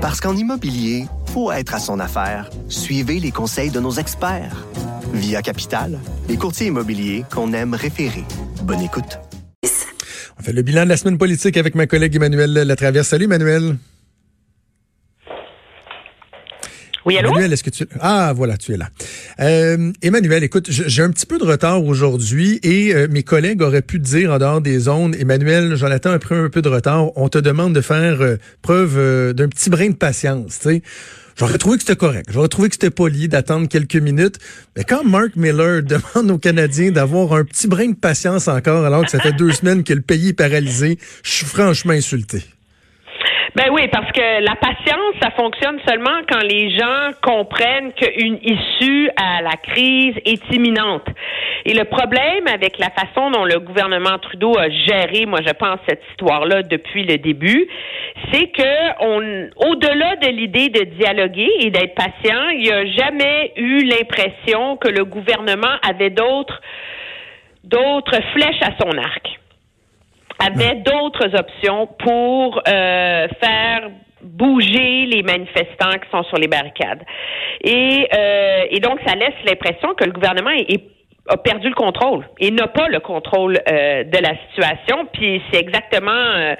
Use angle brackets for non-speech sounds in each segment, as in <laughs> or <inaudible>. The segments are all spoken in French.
Parce qu'en immobilier, faut être à son affaire. Suivez les conseils de nos experts. Via Capital, les courtiers immobiliers qu'on aime référer. Bonne écoute. On fait le bilan de la semaine politique avec ma collègue Emmanuel Latraverse. Salut Emmanuel. Oui? Emmanuel, est-ce que tu... Ah, voilà, tu es là. Euh, Emmanuel, écoute, j'ai un petit peu de retard aujourd'hui et euh, mes collègues auraient pu te dire en dehors des zones, Emmanuel, Jonathan a pris un peu de retard, on te demande de faire euh, preuve euh, d'un petit brin de patience, tu sais. J'aurais trouvé que c'était correct. J'aurais trouvé que c'était poli d'attendre quelques minutes. Mais quand Mark Miller <laughs> demande aux Canadiens d'avoir un petit brin de patience encore, alors que ça fait deux semaines que le pays est paralysé, je suis franchement insulté. Ben oui, parce que la patience, ça fonctionne seulement quand les gens comprennent qu'une issue à la crise est imminente. Et le problème avec la façon dont le gouvernement Trudeau a géré, moi je pense, cette histoire-là depuis le début, c'est que on, au-delà de l'idée de dialoguer et d'être patient, il n'y a jamais eu l'impression que le gouvernement avait d'autres d'autres flèches à son arc avait d'autres options pour euh, faire bouger les manifestants qui sont sur les barricades. Et, euh, et donc, ça laisse l'impression que le gouvernement est, est a perdu le contrôle et n'a pas le contrôle euh, de la situation. Puis c'est exactement euh,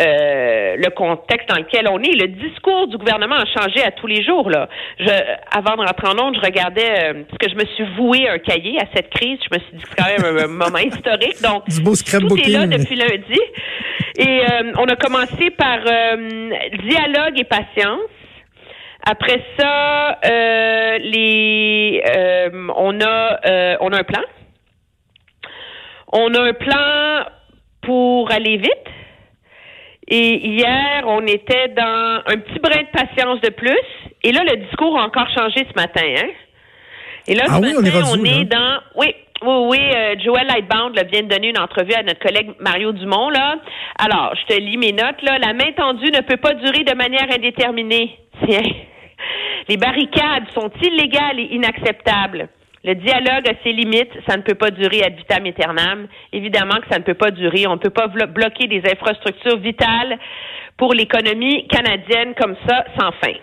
euh, le contexte dans lequel on est. Le discours du gouvernement a changé à tous les jours. Là, je, avant de rentrer en onde, je regardais parce que je me suis voué un cahier à cette crise. Je me suis dit que c'est quand même un, <laughs> moment historique. Donc tout est là depuis lundi. Et on a commencé par dialogue et patience. Après ça, euh, les, euh, on a, euh, on a un plan. On a un plan pour aller vite. Et hier, on était dans un petit brin de patience de plus. Et là, le discours a encore changé ce matin. Hein? Et là, ah ce oui, matin, on est, on est dans. Oui, oui, oui, euh, Joël Lightbound là, vient de donner une entrevue à notre collègue Mario Dumont. Là. Alors, je te lis mes notes. Là. La main tendue ne peut pas durer de manière indéterminée. Tiens. Les barricades sont illégales et inacceptables. Le dialogue a ses limites. Ça ne peut pas durer ad vitam aeternam. Évidemment que ça ne peut pas durer. On ne peut pas bloquer des infrastructures vitales pour l'économie canadienne comme ça sans fin.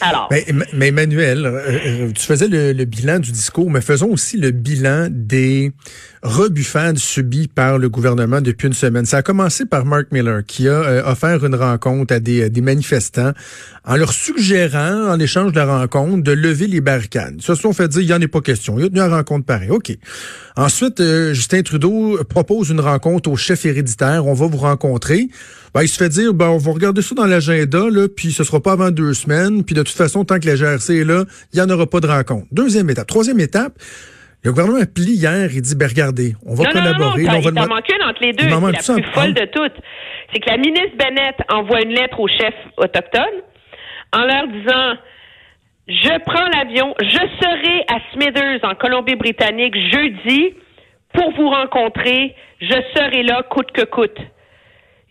Alors. Mais, Emmanuel, euh, euh, tu faisais le, bilan du discours, mais faisons aussi le bilan des rebuffades subies par le gouvernement depuis une semaine. Ça a commencé par Mark Miller, qui a euh, offert une rencontre à des, des, manifestants en leur suggérant, en échange de la rencontre, de lever les barricades. Ils se sont fait dire, il n'y en a pas question. Il a tenu une rencontre pareille. OK. Ensuite, Justin Trudeau propose une rencontre au chef héréditaire. On va vous rencontrer. Ben, il se fait dire, ben, on va regarder ça dans l'agenda, puis ce sera pas avant deux semaines. Puis de toute façon, tant que la GRC est là, il n'y en aura pas de rencontre. Deuxième étape. Troisième étape, le gouvernement plie hier, il dit, ben regardez, on va non, collaborer. Non, non, on va il t'en manque une entre les deux. C'est la plus folle de toutes. C'est que la ministre Bennett envoie une lettre aux chefs autochtones en leur disant, je prends l'avion, je serai à Smithers en Colombie-Britannique jeudi pour vous rencontrer. Je serai là coûte que coûte.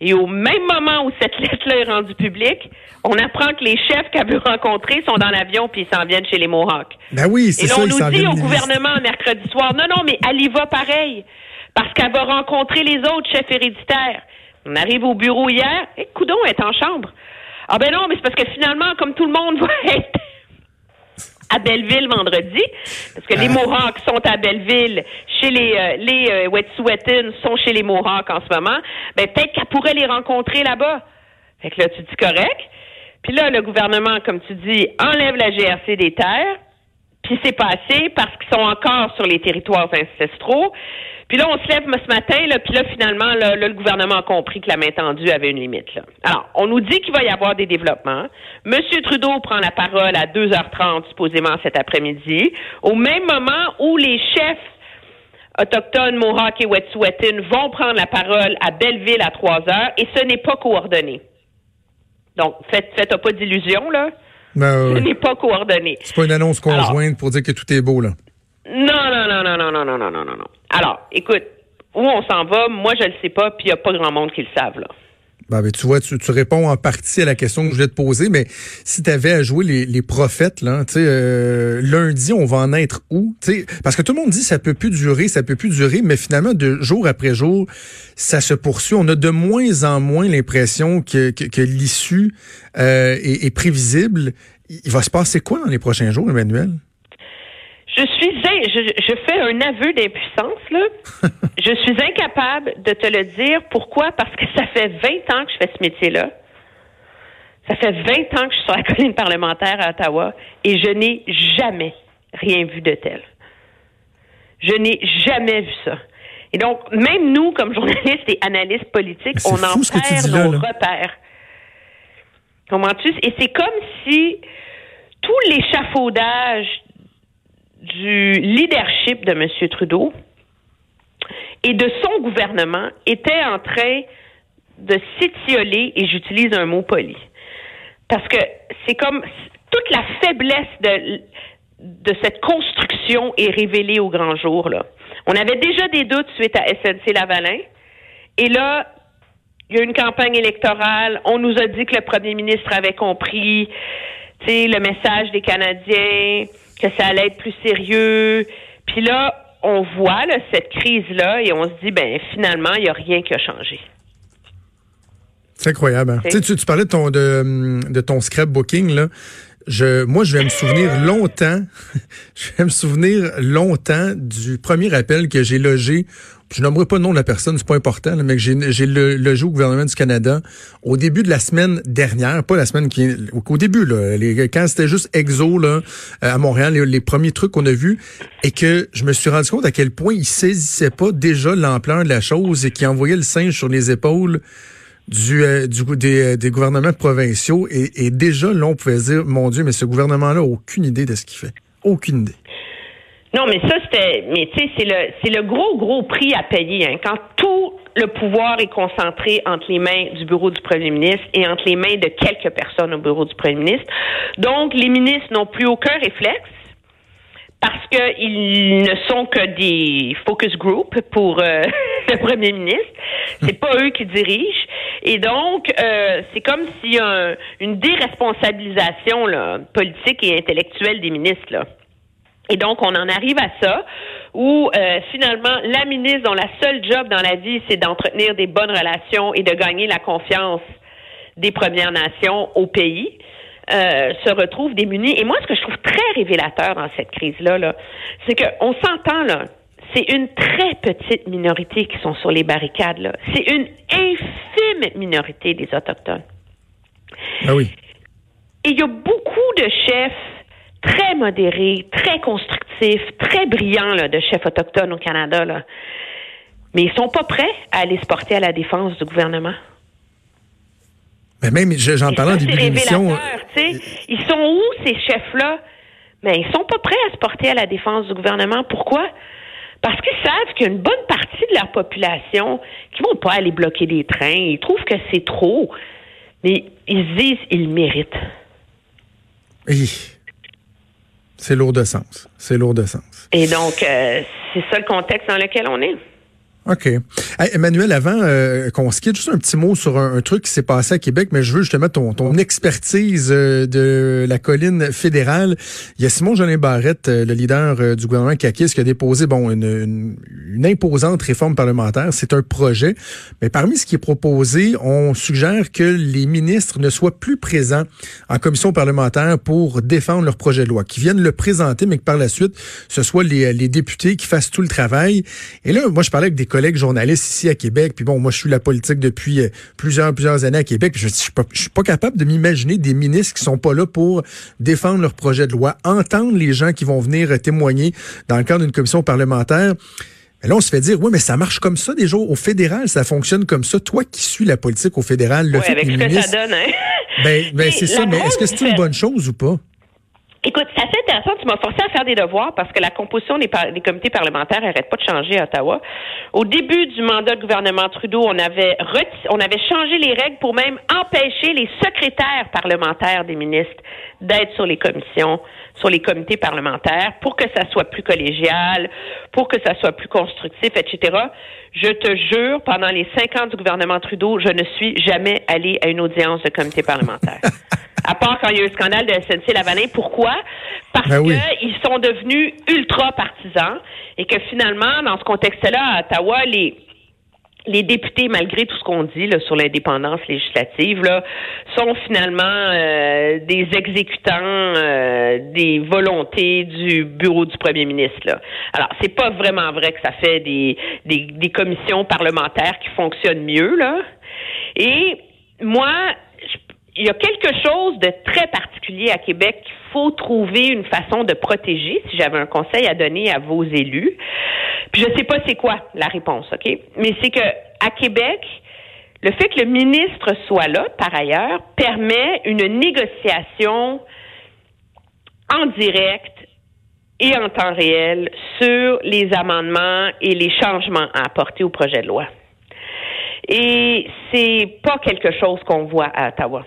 Et au même moment où cette lettre-là est rendue publique, on apprend que les chefs qu'elle veut rencontrer sont dans l'avion puis ils s'en viennent chez les Mohawks. Ben oui, c'est Et ça, on ils nous dit au gouvernement mercredi soir, non, non, mais elle y va pareil. Parce qu'elle va rencontrer les autres chefs héréditaires. On arrive au bureau hier, et Coudon est en chambre. Ah ben non, mais c'est parce que finalement, comme tout le monde <laughs> va être à Belleville vendredi, parce que les Ah. Mohawks sont à Belleville, chez les euh, les euh, Wet'suwet'en sont chez les Mohawks en ce moment, ben peut-être qu'elle pourrait les rencontrer là-bas. Fait que là, tu dis correct. Puis là, le gouvernement, comme tu dis, enlève la GRC des terres. Puis c'est passé parce qu'ils sont encore sur les territoires ancestraux. Puis là, on se lève ce matin, là, puis là, finalement, le gouvernement a compris que la main tendue avait une limite. Alors, on nous dit qu'il va y avoir des développements. Monsieur Trudeau prend la parole à 2h30, supposément cet après-midi, au même moment où les chefs autochtones, Mohawk et Wet'suwet'en vont prendre la parole à Belleville à 3 heures, et ce n'est pas coordonné. Donc, faites, faites pas d'illusions, là. Ben, Ce n'est pas coordonné. c'est pas une annonce conjointe pour dire que tout est beau, là. Non, non, non, non, non, non, non, non, non, non, non. Alors, écoute, où on s'en va, moi, je le sais pas, puis il n'y a pas grand monde qui le savent, là. Ben, ben, tu vois, tu, réponds en partie à la question que je voulais te poser, mais si tu avais à jouer les, les prophètes, là, tu euh, lundi, on va en être où? sais, parce que tout le monde dit ça peut plus durer, ça peut plus durer, mais finalement, de jour après jour, ça se poursuit. On a de moins en moins l'impression que, que, que l'issue euh, est, est prévisible. Il va se passer quoi dans les prochains jours, Emmanuel? Je suis, je, je fais un aveu d'impuissance, là. <laughs> je suis incapable de te le dire. Pourquoi? Parce que ça fait 20 ans que je fais ce métier-là. Ça fait 20 ans que je suis sur la <laughs> colline parlementaire à Ottawa et je n'ai jamais rien vu de tel. Je n'ai jamais vu ça. Et donc, même nous, comme journalistes et analystes politiques, on en perd nos repères. Comprends-tu? Et c'est comme si tout l'échafaudage du leadership de M. Trudeau et de son gouvernement était en train de s'étioler, et j'utilise un mot poli. Parce que c'est comme toute la faiblesse de, de cette construction est révélée au grand jour. Là. On avait déjà des doutes suite à SNC-Lavalin. Et là, il y a une campagne électorale. On nous a dit que le premier ministre avait compris le message des Canadiens que ça allait être plus sérieux. Puis là, on voit cette crise-là et on se dit, ben finalement, il n'y a rien qui a changé. C'est incroyable. Hein? Tu, tu parlais de ton, de, de ton scrapbooking, là. Je, moi, je vais me souvenir longtemps, <laughs> je vais me souvenir longtemps du premier appel que j'ai logé je nommerai pas le nom de la personne, c'est pas important, mais j'ai, j'ai le, le au gouvernement du Canada. Au début de la semaine dernière, pas la semaine qui au, début là, les, quand c'était juste exo là euh, à Montréal, les, premiers trucs qu'on a vus et que je me suis rendu compte à quel point ils saisissaient pas déjà l'ampleur de la chose et qui envoyaient le singe sur les épaules du, euh, du des, des, gouvernements provinciaux. Et, et déjà là on pouvait dire mon Dieu mais ce gouvernement là a aucune idée de ce qu'il fait, aucune idée. Non, mais ça, c'était. Mais tu sais, c'est le, c'est le gros, gros prix à payer. Hein, quand tout le pouvoir est concentré entre les mains du bureau du premier ministre et entre les mains de quelques personnes au bureau du premier ministre. Donc, les ministres n'ont plus aucun réflexe parce qu'ils ne sont que des focus group pour euh, <laughs> le premier ministre. C'est pas eux qui dirigent. Et donc, euh, c'est comme s'il y a une déresponsabilisation là, politique et intellectuelle des ministres. Là. Et donc, on en arrive à ça, où euh, finalement, la ministre dont la seule job dans la vie, c'est d'entretenir des bonnes relations et de gagner la confiance des Premières Nations au pays, euh, se retrouve démunie. Et moi, ce que je trouve très révélateur dans cette crise-là, -là, c'est qu'on s'entend, là, c'est une très petite minorité qui sont sur les barricades. là. C'est une infime minorité des Autochtones. Ah oui. Et il y a beaucoup de chefs très modéré, très constructif, très brillant là, de chefs autochtones au Canada. Là. Mais ils sont pas prêts à aller se porter à la défense du gouvernement. Mais même, j'en parlais en début d'émission. Ils sont où, ces chefs-là? Mais ils sont pas prêts à se porter à la défense du gouvernement. Pourquoi? Parce qu'ils savent qu'il y a une bonne partie de leur population qui vont pas aller bloquer des trains. Ils trouvent que c'est trop. Mais ils se disent, ils méritent. Oui. C'est lourd de sens. C'est lourd de sens. Et donc, euh, c'est ça le contexte dans lequel on est. OK. Emmanuel, avant euh, qu'on se quitte, juste un petit mot sur un, truc qui s'est passé à Québec, mais je veux justement ton, ton expertise euh, de la colline fédérale. Il y a Simon Jolin Barrette, euh, le leader du gouvernement CAQIS, qui a déposé bon une, une, imposante réforme parlementaire. C'est un projet, mais parmi ce qui est proposé, on suggère que les ministres ne soient plus présents en commission parlementaire pour défendre leur projet de loi, qu'ils viennent le présenter, mais que par la suite, ce soit les, les députés qui fassent tout le travail. Et là, moi, je parlais avec des collègues journalistes ici à Québec. Puis bon, moi, je suis la politique depuis euh, plusieurs, plusieurs années à Québec. je, ne suis pas, suis pas capable de m'imaginer des ministres qui sont pas là pour défendre leur projet de loi, entendre les gens qui vont venir témoigner dans le cadre d'une commission parlementaire. Mais là, on se fait dire, oui, mais ça marche comme ça déjà au fédéral, ça fonctionne comme ça. Toi qui suis la politique au fédéral, le fait avec ce que ça donne, hein? Ben, ben c'est ça, mais est-ce que c'est une bonne chose ou pas? Écoute, ça intéressant. Tu m'as forcé à faire des devoirs parce que la composition des, comités parlementaires n'arrête pas de changer à Ottawa. Au début du mandat du gouvernement Trudeau, on avait, on avait changé les règles pour même empêcher les secrétaires parlementaires des ministres d'être sur les commissions, sur les comités parlementaires, pour que ça soit plus collégial, pour que ça soit plus constructif, etc. Je te jure, pendant les cinq ans du gouvernement Trudeau, je ne suis jamais allée à une audience de comité parlementaire. <laughs> à part quand il y a eu le scandale de SNC Lavalin. Pourquoi? Parce ben qu'ils sont devenus ultra partisans et que finalement, dans ce contexte-là, à Ottawa, les les députés, malgré tout ce qu'on dit sur l'indépendance législative, sont finalement euh, des exécutants euh, des volontés du bureau du premier ministre. Là. Alors, c'est pas vraiment vrai que ça fait des, des, des commissions parlementaires qui fonctionnent mieux. Là. Et moi, il y a quelque chose de très particulier à Québec qu'il faut trouver une façon de protéger, si j'avais un conseil à donner à vos élus. Puis je sais pas c'est quoi la réponse, OK? Mais c'est que à Québec, le fait que le ministre soit là, par ailleurs, permet une négociation en direct et en temps réel sur les amendements et les changements à apporter au projet de loi. Et c'est pas quelque chose qu'on voit à Ottawa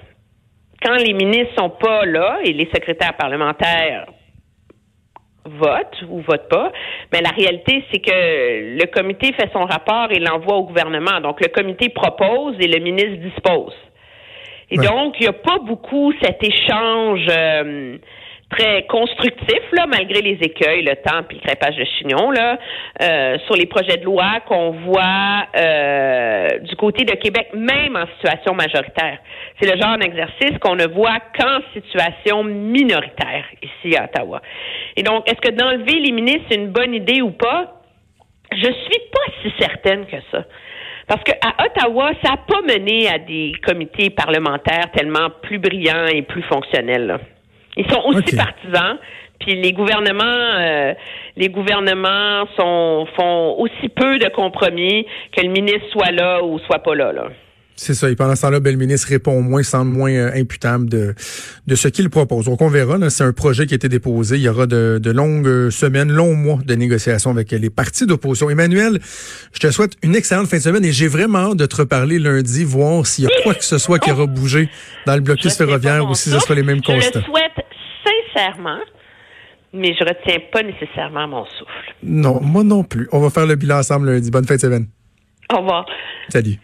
quand les ministres sont pas là et les secrétaires parlementaires votent ou votent pas, mais la réalité, c'est que le comité fait son rapport et l'envoie au gouvernement. Donc, le comité propose et le ministre dispose. Et donc, il n'y a pas beaucoup cet échange euh, très constructif, là, malgré les écueils, le temps et le crépage de chignon, là, euh, sur les projets de loi qu'on voit euh, du côté de Québec, même en situation majoritaire. C'est le genre d'exercice qu'on ne voit qu'en situation minoritaire ici à Ottawa. Et donc, est-ce que d'enlever les ministres, c'est une bonne idée ou pas? Je suis pas si certaine que ça. Parce qu'à Ottawa, ça n'a pas mené à des comités parlementaires tellement plus brillants et plus fonctionnels. Là. Ils sont aussi partisans. Puis les gouvernements, euh, les gouvernements sont, font aussi peu de compromis que le ministre soit là ou soit pas là. là. C'est ça. Et pendant ce temps-là, le ministre répond au moins, semble moins euh, imputable de, de ce qu'il propose. Donc, on verra. C'est un projet qui a été déposé. Il y aura de, de longues semaines, longs mois de négociations avec les partis d'opposition. Emmanuel, je te souhaite une excellente fin de semaine et j'ai vraiment hâte de te reparler lundi, voir s'il y a quoi que ce soit qui aura bougé dans le blocus ferroviaire ou si ce sera les mêmes constats. Je le souhaite sincèrement mais je retiens pas nécessairement mon souffle. Non, moi non plus. On va faire le bilan ensemble lundi. Bonne fin de semaine. Au revoir. Salut.